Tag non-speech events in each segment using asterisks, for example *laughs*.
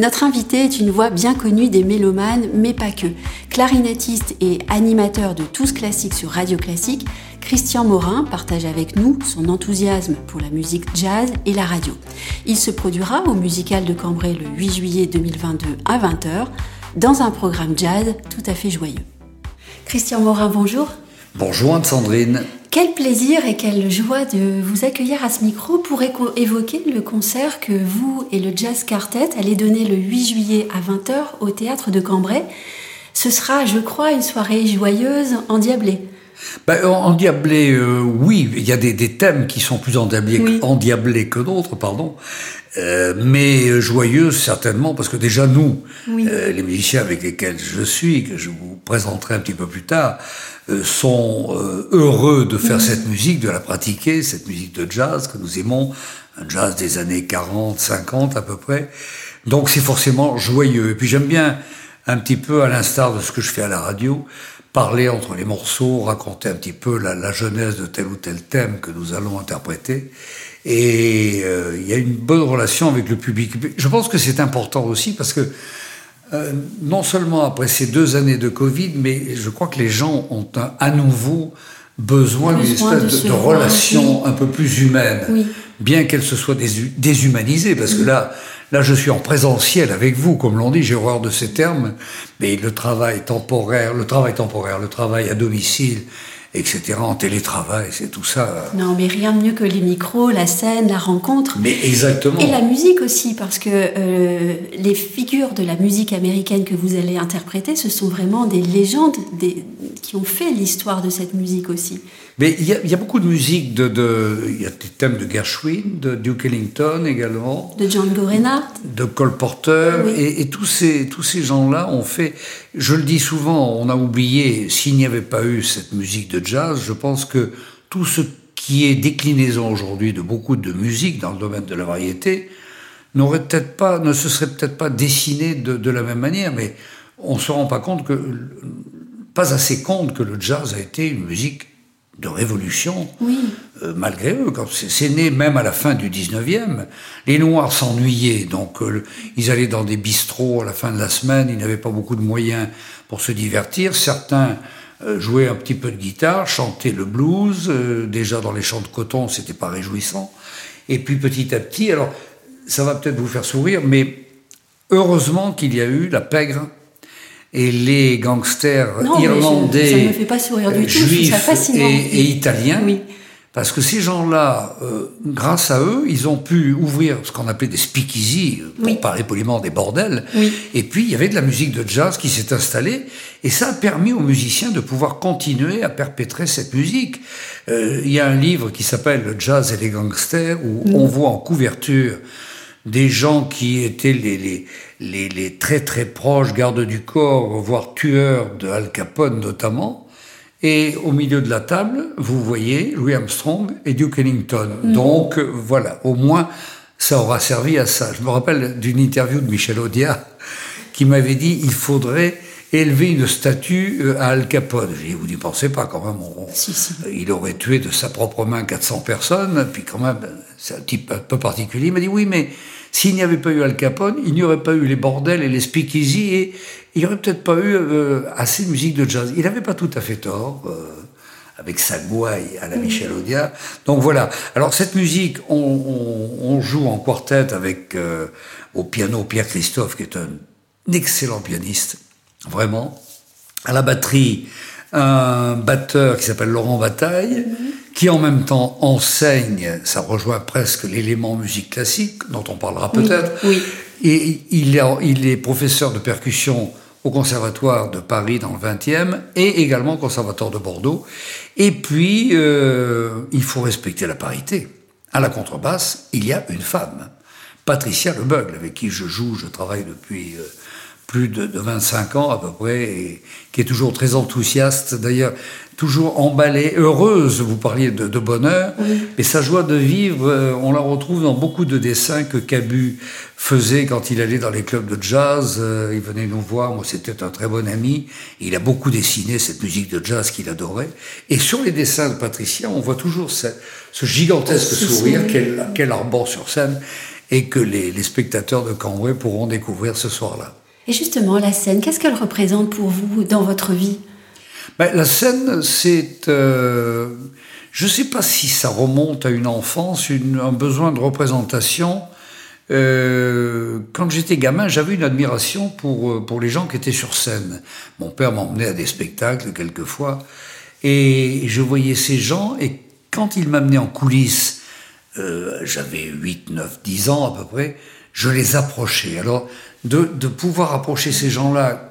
Notre invité est une voix bien connue des mélomanes, mais pas que. Clarinettiste et animateur de Tous Classiques sur Radio Classique, Christian Morin partage avec nous son enthousiasme pour la musique jazz et la radio. Il se produira au Musical de Cambrai le 8 juillet 2022 à 20h dans un programme jazz tout à fait joyeux. Christian Morin, bonjour. Bonjour Anne-Sandrine. Quel plaisir et quelle joie de vous accueillir à ce micro pour évoquer le concert que vous et le Jazz Quartet allez donner le 8 juillet à 20h au théâtre de Cambrai. Ce sera, je crois, une soirée joyeuse, endiablée. Ben, endiablé, euh, oui, il y a des, thèmes qui sont plus endiablés, que d'autres, pardon. Euh, mais joyeuse certainement, parce que déjà nous, euh, les musiciens avec lesquels je suis, que je vous présenterai un petit peu plus tard, euh, sont euh, heureux de faire cette musique, de la pratiquer, cette musique de jazz que nous aimons, un jazz des années 40, 50 à peu près. Donc c'est forcément joyeux. Et puis j'aime bien un petit peu, à l'instar de ce que je fais à la radio, parler entre les morceaux, raconter un petit peu la, genèse de tel ou tel thème que nous allons interpréter. Et euh, il y a une bonne relation avec le public. Je pense que c'est important aussi parce que euh, non seulement après ces deux années de Covid, mais je crois que les gens ont à nouveau besoin d'une espèce de, relation un peu plus humaine, bien qu'elle se soit déshumanisée, parce que là, là, je suis en présentiel avec vous, comme l'on dit, j'ai horreur de ces termes, mais le travail temporaire, le travail temporaire, le travail à domicile, etc., en télétravail, c'est tout ça. Non, mais rien de mieux que les micros, la scène, la rencontre. Mais exactement. Et la musique aussi, parce que euh, les figures de la musique américaine que vous allez interpréter, ce sont vraiment des légendes des, qui ont fait l'histoire de cette musique aussi. Mais il y, a beaucoup de musique, de, il y a des thèmes de Gershwin, de Duke Ellington également. De Django Reinhardt. De Cole Porter. Et, tous ces, tous ces gens-là ont fait, je le dis souvent, on a oublié, s'il n'y avait pas eu cette musique de jazz, je pense que tout ce qui est déclinaison aujourd'hui de beaucoup de musique dans le domaine de la variété, n'aurait peut-être pas, ne se serait peut-être pas dessiné de, de la même manière, mais on se rend pas compte que, pas assez compte que le jazz a été une musique de révolution, euh, malgré eux. C'est né même à la fin du 19e. Les Noirs s'ennuyaient, donc euh, ils allaient dans des bistrots à la fin de la semaine, ils n'avaient pas beaucoup de moyens pour se divertir. Certains euh, jouaient un petit peu de guitare, chantaient le blues, déjà dans les champs de coton, c'était pas réjouissant. Et puis petit à petit, alors ça va peut-être vous faire sourire, mais heureusement qu'il y a eu la pègre et les gangsters irlandais, juifs et, italiens. Parce que ces gens-là, euh, grâce à eux, ils ont pu ouvrir ce qu'on appelait des speakeasy, pour parler poliment des bordels. Et puis, il y avait de la musique de jazz qui s'est installée. Et ça a permis aux musiciens de pouvoir continuer à perpétrer cette musique. Euh, il y a un livre qui s'appelle Le jazz et les gangsters, où on voit en couverture des gens qui étaient les, les, les, les, très très proches gardes du corps, voire tueurs de Al Capone notamment. Et au milieu de la table, vous voyez Louis Armstrong et Duke Ellington. Mhm. Donc voilà, au moins ça aura servi à ça. Je me rappelle d'une interview de Michel Audiard qui m'avait dit il faudrait élever une statue euh, à Al Capone. J'ai dit, vous n'y pensez pas quand même. Il aurait tué de sa propre main 400 personnes, puis quand même, c'est un type un peu particulier. Il m'a dit, oui, mais s'il n'y avait pas eu Al Capone, il n'y aurait pas eu les bordels et les speakeasy, et il n'y aurait peut-être pas eu euh, assez de musique de jazz. Il n'avait pas tout à fait tort. Euh, avec sa gouaille à la Michel Audiard. Donc voilà. Alors cette musique, on, joue en quartet avec au piano Pierre Christophe, qui est un excellent pianiste, vraiment. À la batterie, un batteur qui s'appelle Laurent Bataille, qui en même temps enseigne, ça rejoint presque l'élément musique classique, dont on parlera peut-être. Oui, Et il est, il est professeur de percussion au Conservatoire de Paris dans le 20e et également au Conservatoire de Bordeaux. Et puis, euh, il faut respecter la parité. À la contrebasse, il y a une femme, Patricia Lebeugle, avec qui je joue, je travaille depuis euh, plus de, de, 25 ans à peu près, et qui est toujours très enthousiaste, d'ailleurs toujours emballée, heureuse, vous parliez de, de bonheur, mais sa joie de vivre, euh, on la retrouve dans beaucoup de dessins que Cabu faisait quand il allait dans les clubs de jazz, euh, il venait nous voir, moi c'était un très bon ami, il a beaucoup dessiné cette musique de jazz qu'il adorait, et sur les dessins de Patricia, on voit toujours ce, ce gigantesque sourire qu'elle qu arbore sur scène, et que les, spectateurs de Cambrai pourront découvrir ce soir-là. Et justement, la scène, qu'est-ce qu'elle représente pour vous dans votre vie? Ben, La scène, c'est... Euh, je ne sais pas si ça remonte à une enfance, un besoin de représentation. Euh, quand j'étais gamin, j'avais une admiration pour, euh, pour les gens qui étaient sur scène. Mon père m'emmenait à des spectacles quelquefois, et je voyais ces gens, et quand il m'amenait en coulisses, j'avais 8, 9, 10 ans à peu près, je les approchais. Alors, de, de pouvoir approcher ces gens-là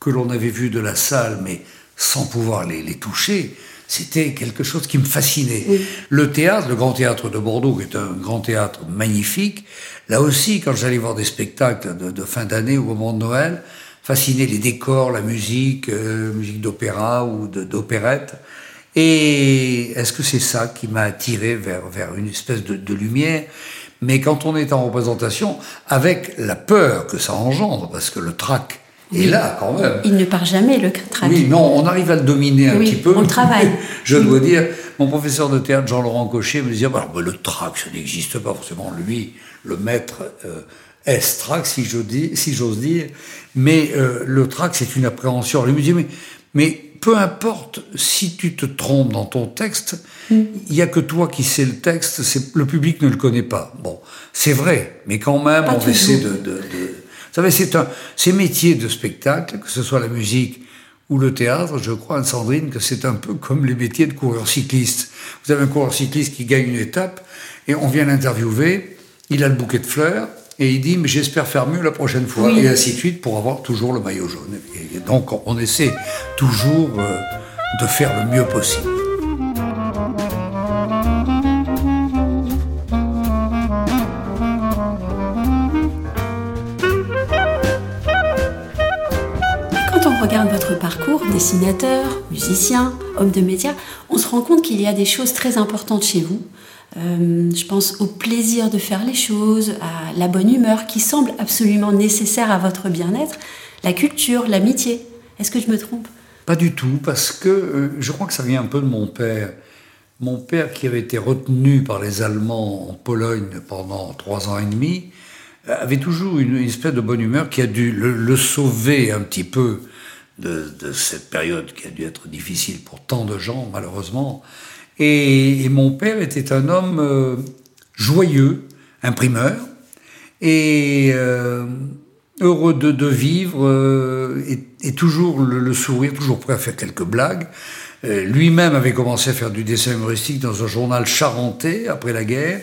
que l'on avait vus de la salle, mais sans pouvoir les, les toucher, c'était quelque chose qui me fascinait. Le théâtre, le Grand Théâtre de Bordeaux, qui est un grand théâtre magnifique, là aussi, quand j'allais voir des spectacles de, fin d'année ou au moment de Noël, fascinait les décors, la musique, euh, musique d'opéra ou d'opérette. Et est-ce que c'est ça qui m'a attiré vers, vers une espèce de, de lumière? Mais quand on est en représentation, avec la peur que ça engendre, parce que le trac et là, quand même. Il ne part jamais, le trac. Oui, non, on arrive à le dominer un petit peu. On travaille. *laughs* Je dois dire, mon professeur de théâtre, Jean-Laurent Cochet, me disait bah, le trac, ça n'existe pas forcément. Lui, le maître euh, est-trac, si j'ose dire. Mais euh, le trac, c'est une appréhension. Il me dit mais, mais peu importe si tu te trompes dans ton texte, mm. il n'y a que toi qui sais le texte, le public ne le connaît pas. Bon, c'est vrai, mais quand même, on essaie de, de vous savez, c'est un, ces métiers de spectacle, que ce soit la musique ou le théâtre, je crois, Anne-Sandrine, que c'est un peu comme les métiers de coureur cycliste. Vous avez un coureur cycliste qui gagne une étape, et on vient l'interviewer, il a le bouquet de fleurs, et il dit, mais j'espère faire mieux la prochaine fois, et ainsi de suite, pour avoir toujours le maillot jaune. Et donc, on essaie toujours euh, de faire le mieux possible. regarde votre parcours, dessinateur, musicien, homme de médias, on se rend compte qu'il y a des choses très importantes chez vous. Euh, je pense au plaisir de faire les choses, à la bonne humeur qui semble absolument nécessaire à votre bien-être, la culture, l'amitié. Est-ce que je me trompe? Pas du tout, parce que euh, je crois que ça vient un peu de mon père. Mon père qui avait été retenu par les Allemands en Pologne pendant trois ans et demi, avait toujours une, espèce de bonne humeur qui a dû le sauver un petit peu de, cette période qui a dû être difficile pour tant de gens, malheureusement. Et, mon père était un homme euh, joyeux, imprimeur, et euh, heureux de, vivre, toujours le, sourire, toujours prêt à faire quelques blagues. Lui-même avait commencé à faire du dessin humoristique dans un journal charentais après la guerre.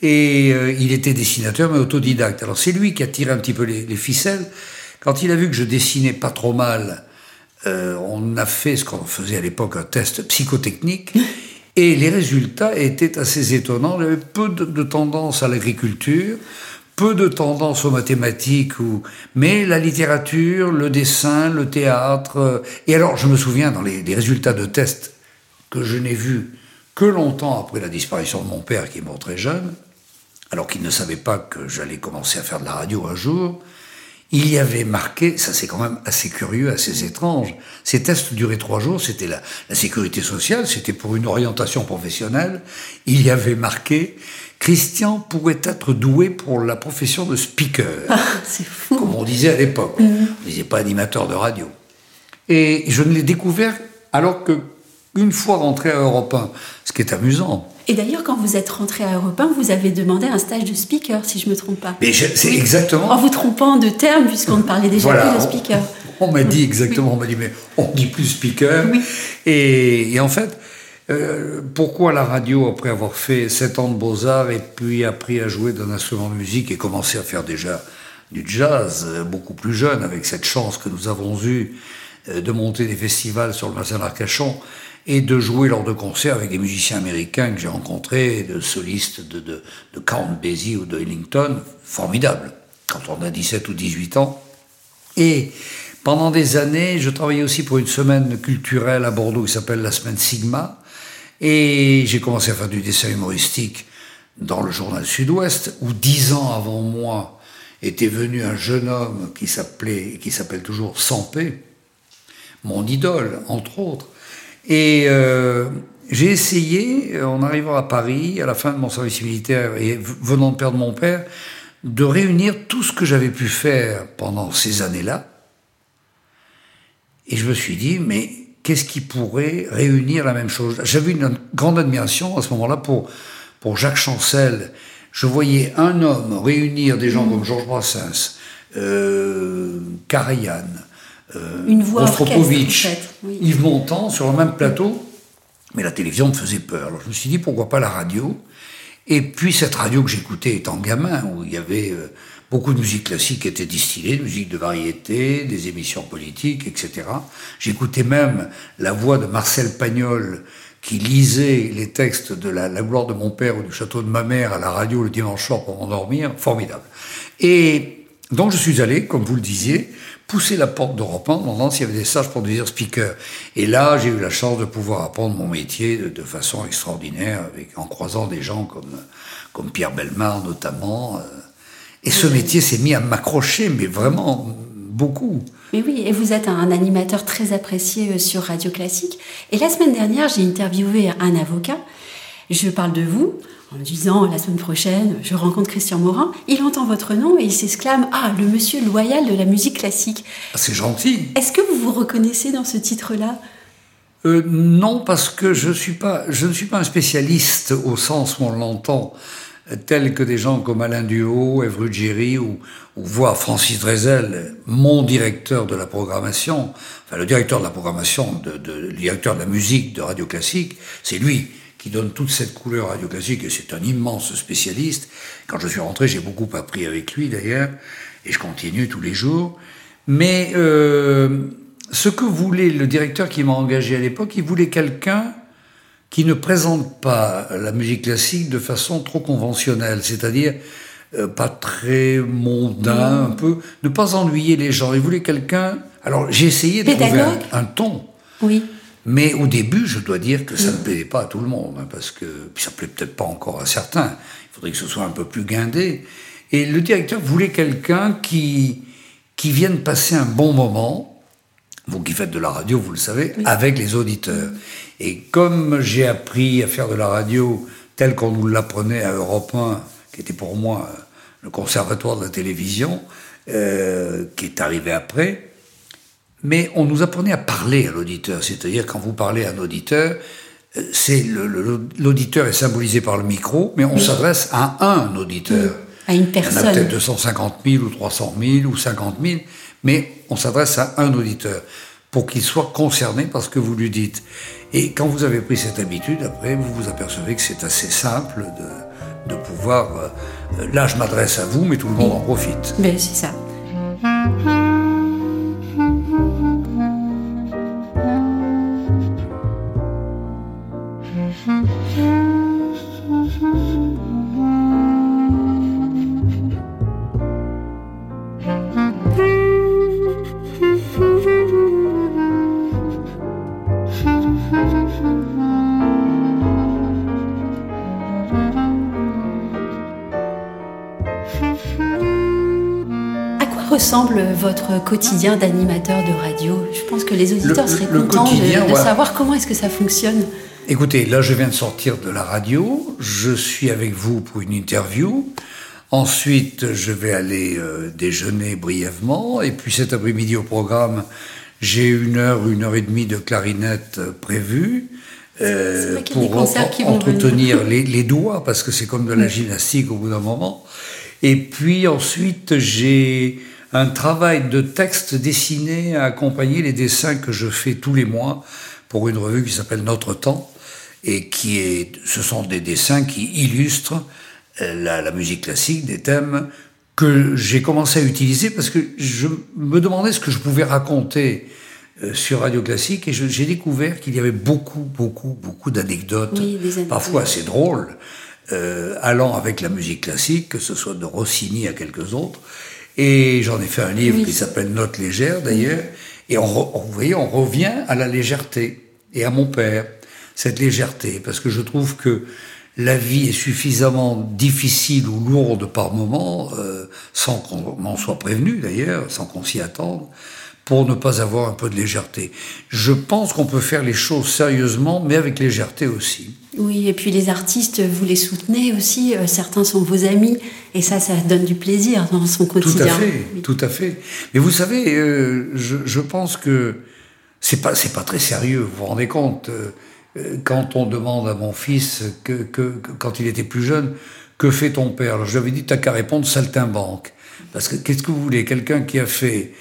Et il était dessinateur, mais autodidacte. Alors c'est lui qui a tiré un petit peu les, les ficelles. Quand il a vu que je dessinais pas trop mal, euh, on a fait ce qu'on faisait à l'époque, un test psychotechnique, *laughs* et les résultats étaient assez étonnants. Il y avait peu de, tendance à l'agriculture, peu de tendance aux mathématiques, ou... mais la littérature, le dessin, le théâtre. Euh, et alors, je me souviens dans les, résultats de tests que je n'ai vus que longtemps après la disparition de mon père, qui est mort très jeune, alors qu'il ne savait pas que j'allais commencer à faire de la radio un jour, il y avait marqué, ça c'est quand même assez curieux, assez étrange, ces tests duraient trois jours, c'était la sécurité sociale, c'était pour une orientation professionnelle, il y avait marqué Christian pourrait être doué pour la profession de speaker. *laughs* Ah, c'est fou. Comme on disait à l'époque. Mm. On disait pas animateur de radio. Et je ne l'ai découvert alors que une fois rentré à Europe 1, ce qui est amusant, et d'ailleurs, quand vous êtes rentré à Europe 1, vous avez demandé un stage de speaker, si je ne me trompe pas. Mais c'est exactement. En vous trompant de terme, puisqu'on ne parlait déjà plus de speaker. On, m'a dit exactement, on m'a dit, mais on dit plus speaker. Et, en fait, euh, pourquoi la radio, après avoir fait 7 ans de beaux-arts et puis appris à jouer d'un instrument de musique et commencé à faire déjà du jazz, euh, beaucoup plus jeune, avec cette chance que nous avons eue euh, de monter des festivals sur le bassin d'Arcachon, et de jouer lors de concerts avec des musiciens américains que j'ai rencontrés, de solistes de, de, de Count Basie ou de Ellington, formidable, quand on a 17 ou 18 ans. Et pendant des années, je travaillais aussi pour une semaine culturelle à Bordeaux qui s'appelle la semaine Sigma, et j'ai commencé à faire du dessin humoristique dans le journal Sud-Ouest, où dix ans avant moi était venu un jeune homme qui s'appelait, qui s'appelle toujours Sampé, mon idole, entre autres, et, euh, j'ai essayé, en arrivant à Paris, à la fin de mon service militaire et venant de perdre mon père, de réunir tout ce que j'avais pu faire pendant ces années-là. Et je me suis dit, mais qu'est-ce qui pourrait réunir la même chose? J'avais une grande admiration à ce moment-là pour, pour Jacques Chancel. Je voyais un homme réunir des gens comme Georges Brassens, euh, Karajan, euh, une voix Yves Montand sur le même plateau. Mais la télévision me faisait peur. Alors je me suis dit pourquoi pas la radio? Et puis cette radio que j'écoutais étant gamin, où il y avait euh, beaucoup de musique classique était distillée, de musique de variété, des émissions politiques, etc. J'écoutais même la voix de Marcel Pagnol qui lisait les textes de la, gloire de mon père ou du château de ma mère à la radio le dimanche soir pour m'endormir. Formidable. Et donc je suis allé, comme vous le disiez, pousser la porte d'Europe 1 demandant s'il y avait des stages pour devenir speaker. Et là, j'ai eu la chance de pouvoir apprendre mon métier de, façon extraordinaire, avec, en croisant des gens comme, comme Pierre Belmar notamment. Euh. Et ce métier s'est mis à m'accrocher, mais vraiment beaucoup. Mais oui, et vous êtes un animateur très apprécié euh, sur Radio Classique. Et la semaine dernière, j'ai interviewé un avocat. Je parle de vous en me disant la semaine prochaine, je rencontre Christian Morin, il entend votre nom et il s'exclame Ah, le monsieur loyal de la musique classique. Ah, c'est gentil. Est-ce que vous vous reconnaissez dans ce titre-là? Euh, Non, parce que je, suis pas, je ne suis pas un spécialiste au sens où on l'entend, tel que des gens comme Alain Duhaut, Ève Ruggieri ou, ou voire Francis Drezel, mon directeur de la programmation, enfin le directeur de la programmation, de, de, le directeur de la musique de Radio Classique, c'est lui qui donne toute cette couleur radio classique, et c'est un immense spécialiste. Quand je suis rentré, j'ai beaucoup appris avec lui d'ailleurs, et je continue tous les jours. Mais euh, ce que voulait le directeur qui m'a engagé à l'époque, il voulait quelqu'un qui ne présente pas la musique classique de façon trop conventionnelle, c'est-à-dire euh, pas très mondain, un peu, ne pas ennuyer les gens. Il voulait quelqu'un. Alors j'ai essayé de trouver un, un ton. Oui. Mais au début, je dois dire que ça ne plaisait pas à tout le monde, hein, parce que puis ça plaît peut-être pas encore à certains. Il faudrait que ce soit un peu plus guindé. Et le directeur voulait quelqu'un qui qui vienne passer un bon moment. Vous qui faites de la radio, vous le savez, avec les auditeurs. Et comme j'ai appris à faire de la radio telle qu'on nous l'apprenait à Europe 1, qui était pour moi le conservatoire de la télévision, euh, qui est arrivé après, mais on nous apprenait à parler à l'auditeur. C'est-à-dire, quand vous parlez à un auditeur, euh, c'est l'auditeur est symbolisé par le micro, mais on s'adresse à un auditeur. À une personne. Il y en a peut-être 250 000 ou 300 000 ou 50 000, mais on s'adresse à un auditeur pour qu'il soit concerné par ce que vous lui dites. Et quand vous avez pris cette habitude, après, vous vous apercevez que c'est assez simple de, de pouvoir... Euh, là, je m'adresse à vous, mais tout le monde en profite. Mais c'est ça. Ressemble votre quotidien d'animateur de radio Je pense que les auditeurs seraient contents de, savoir comment est-ce que ça fonctionne. Écoutez, là je viens de sortir de la radio, je suis avec vous pour une interview. Ensuite, je vais aller euh, déjeuner brièvement. Et puis cet après-midi au programme, j'ai une heure, une heure et demie de clarinette euh, prévue. Euh, pour entretenir les, les, doigts, parce que c'est comme de la gymnastique au bout d'un moment. Et puis ensuite, j'ai un travail de texte dessiné à accompagner les dessins que je fais tous les mois pour une revue qui s'appelle Notre Temps et qui est, ce sont des dessins qui illustrent euh, la, la musique classique, des thèmes que j'ai commencé à utiliser parce que je me demandais ce que je pouvais raconter euh, sur Radio Classique et j'ai découvert qu'il y avait beaucoup, beaucoup, beaucoup d'anecdotes, parfois assez drôles, euh, allant avec la musique classique, que ce soit de Rossini à quelques autres. Et j'en ai fait un livre qui s'appelle Notes légères d'ailleurs. Et on, vous voyez, on revient à la légèreté et à mon père, cette légèreté, parce que je trouve que la vie est suffisamment difficile ou lourde par moments, euh, sans qu'on m'en soit prévenu d'ailleurs, sans qu'on s'y attende, pour ne pas avoir un peu de légèreté. Je pense qu'on peut faire les choses sérieusement, mais avec légèreté aussi. Oui, et puis les artistes, vous les soutenez aussi. Euh, certains sont vos amis, et ça, ça donne du plaisir dans son quotidien. Tout à fait, tout à fait. Mais vous savez, euh, je, pense que c'est pas, c'est pas très sérieux. Vous vous rendez compte euh, quand on demande à mon fils que, quand il était plus jeune, que fait ton père? Alors je lui avais dit, t'as qu'à répondre saltimbanque. Parce que qu'est-ce que vous voulez? Quelqu'un qui a fait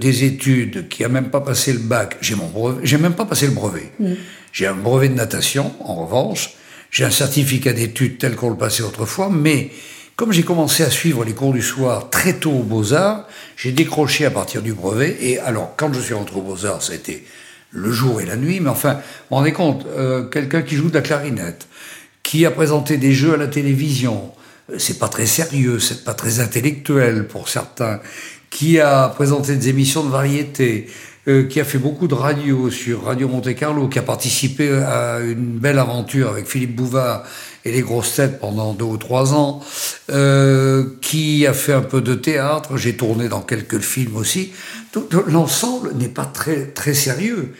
des études, qui a même pas passé le bac, j'ai mon brevet, j'ai même pas passé le brevet. Mm. J'ai un brevet de natation, en revanche. J'ai un certificat d'études tel qu'on le passait autrefois, mais comme j'ai commencé à suivre les cours du soir très tôt aux Beaux-Arts, j'ai décroché à partir du brevet. Et alors, quand je suis rentré aux Beaux-Arts, ça a été le jour et la nuit. Mais enfin, vous vous rendez compte, euh, quelqu'un qui joue de la clarinette, qui a présenté des jeux à la télévision, euh, c'est pas très sérieux, c'est pas très intellectuel pour certains, qui a présenté des émissions de variété, euh, qui a fait beaucoup de radio sur Radio Monte Carlo, qui a participé à une belle aventure avec Philippe Bouvard et les grosses têtes pendant deux ou trois ans, euh, qui a fait un peu de théâtre, j'ai tourné dans quelques films aussi. L'ensemble n'est pas très, très sérieux,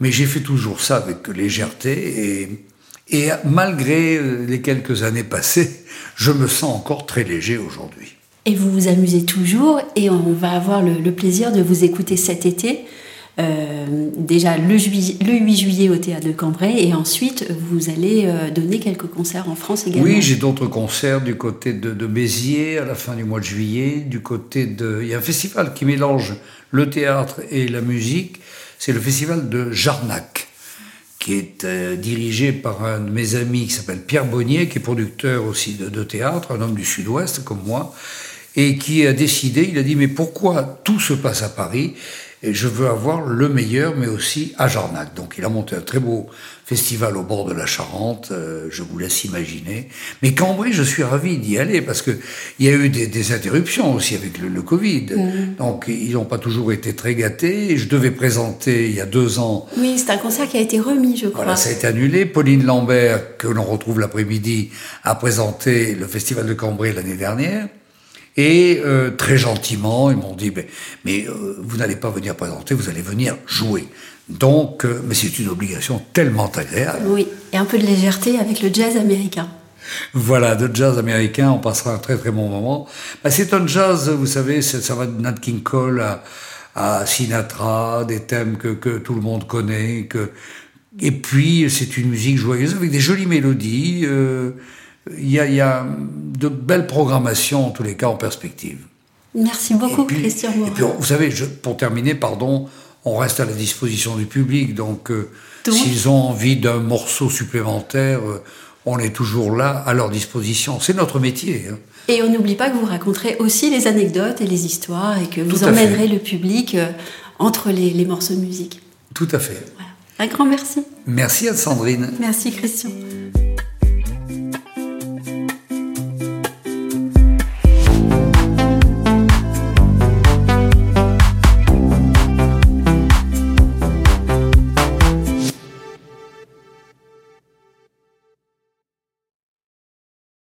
mais j'ai fait toujours ça avec légèreté et, et malgré les quelques années passées, je me sens encore très léger aujourd'hui. Et vous vous amusez toujours et on va avoir le plaisir de vous écouter cet été euh, déjà le, 8 juillet au théâtre de Cambrai et ensuite vous allez euh, donner quelques concerts en France également. Oui, j'ai d'autres concerts du côté de, Béziers à la fin du mois de juillet, du côté de... Il y a un festival qui mélange le théâtre et la musique, c'est le festival de Jarnac qui est euh, dirigé par un de mes amis qui s'appelle Pierre Bonnier, qui est producteur aussi de, de théâtre, un homme du sud-ouest comme moi, et qui a décidé, il a dit, mais pourquoi tout se passe à Paris? Et je veux avoir le meilleur, mais aussi à Jarnac. Donc il a monté un très beau festival au bord de la Charente, euh, je vous laisse imaginer. Mais Cambrai, je suis ravi d'y aller parce que il y a eu des, interruptions aussi avec le, Covid. Mm. Donc ils n'ont pas toujours été très gâtés. Je devais présenter il y a deux ans. Oui, c'est un concert qui a été remis, je crois. Voilà, ça a été annulé. Pauline Lambert, que l'on retrouve l'après-midi, a présenté le festival de Cambrai l'année dernière. Et euh, très gentiment, ils m'ont dit, mais, euh, vous n'allez pas venir présenter, vous allez venir jouer. Donc, euh, mais c'est une obligation tellement agréable. Oui, et un peu de légèreté avec le jazz américain. Voilà, de jazz américain, on passera un très très bon moment. Bah, c'est un jazz, vous savez, ça va de Nat King Cole à, à Sinatra, des thèmes que, que, tout le monde connaît. Que... Et puis, c'est une musique joyeuse avec des jolies mélodies. Euh, il y, a, de belles programmations, en tous les cas, en perspective. Merci beaucoup, Christian Et puis, vous savez, pour terminer, pardon, on reste à la disposition du public. Donc, euh, s'ils ont envie d'un morceau supplémentaire, euh, on est toujours là à leur disposition. C'est notre métier. Hein. Et on n'oublie pas que vous raconterez aussi les anecdotes et les histoires et que vous emmènerez le public euh, entre les, les, morceaux de musique. Tout à fait. Voilà. Un grand merci. Merci à Sandrine. Merci Christian.